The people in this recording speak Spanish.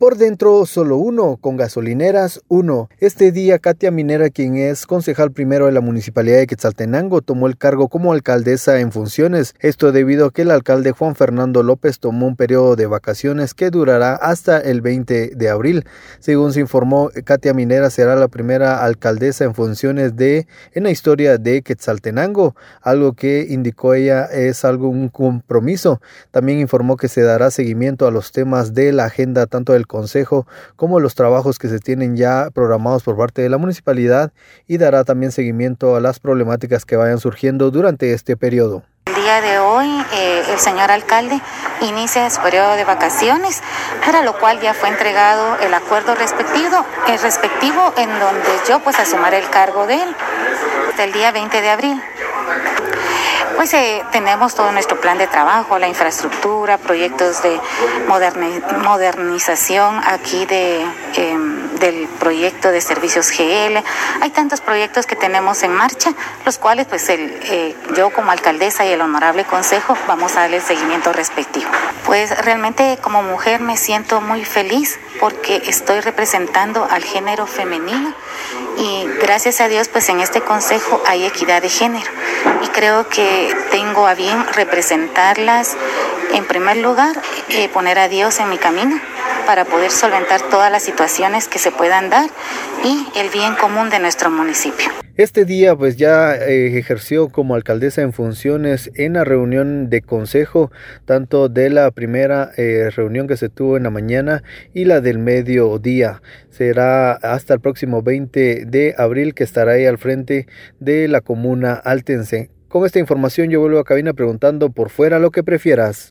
Por dentro solo uno, con gasolineras uno. Este día Katia Minera, quien es concejal primero de la Municipalidad de Quetzaltenango, tomó el cargo como alcaldesa en funciones. Esto debido a que el alcalde Juan Fernando López tomó un periodo de vacaciones que durará hasta el 20 de abril. Según se informó, Katia Minera será la primera alcaldesa en funciones de en la historia de Quetzaltenango, algo que indicó ella es algo un compromiso. También informó que se dará seguimiento a los temas de la agenda tanto del Consejo como los trabajos que se tienen ya programados por parte de la municipalidad y dará también seguimiento a las problemáticas que vayan surgiendo durante este periodo. El día de hoy eh, el señor alcalde inicia su periodo de vacaciones, para lo cual ya fue entregado el acuerdo respectivo, el respectivo en donde yo pues asumiré el cargo de él hasta el día 20 de abril pues eh, tenemos todo nuestro plan de trabajo, la infraestructura, proyectos de modernización aquí de, em, del proyecto de servicios GL. Hay tantos proyectos que tenemos en marcha, los cuales pues el, eh, yo como alcaldesa y el honorable consejo vamos a darle el seguimiento respectivo. Pues realmente como mujer me siento muy feliz porque estoy representando al género femenino y gracias a Dios pues en este consejo hay equidad de género y creo que tengo a bien representarlas en primer lugar, eh, poner a Dios en mi camino para poder solventar todas las situaciones que se puedan dar y el bien común de nuestro municipio. Este día pues ya eh, ejerció como alcaldesa en funciones en la reunión de consejo, tanto de la primera eh, reunión que se tuvo en la mañana y la del mediodía. Será hasta el próximo 20 de abril que estará ahí al frente de la comuna altense. Con esta información yo vuelvo a cabina preguntando por fuera lo que prefieras.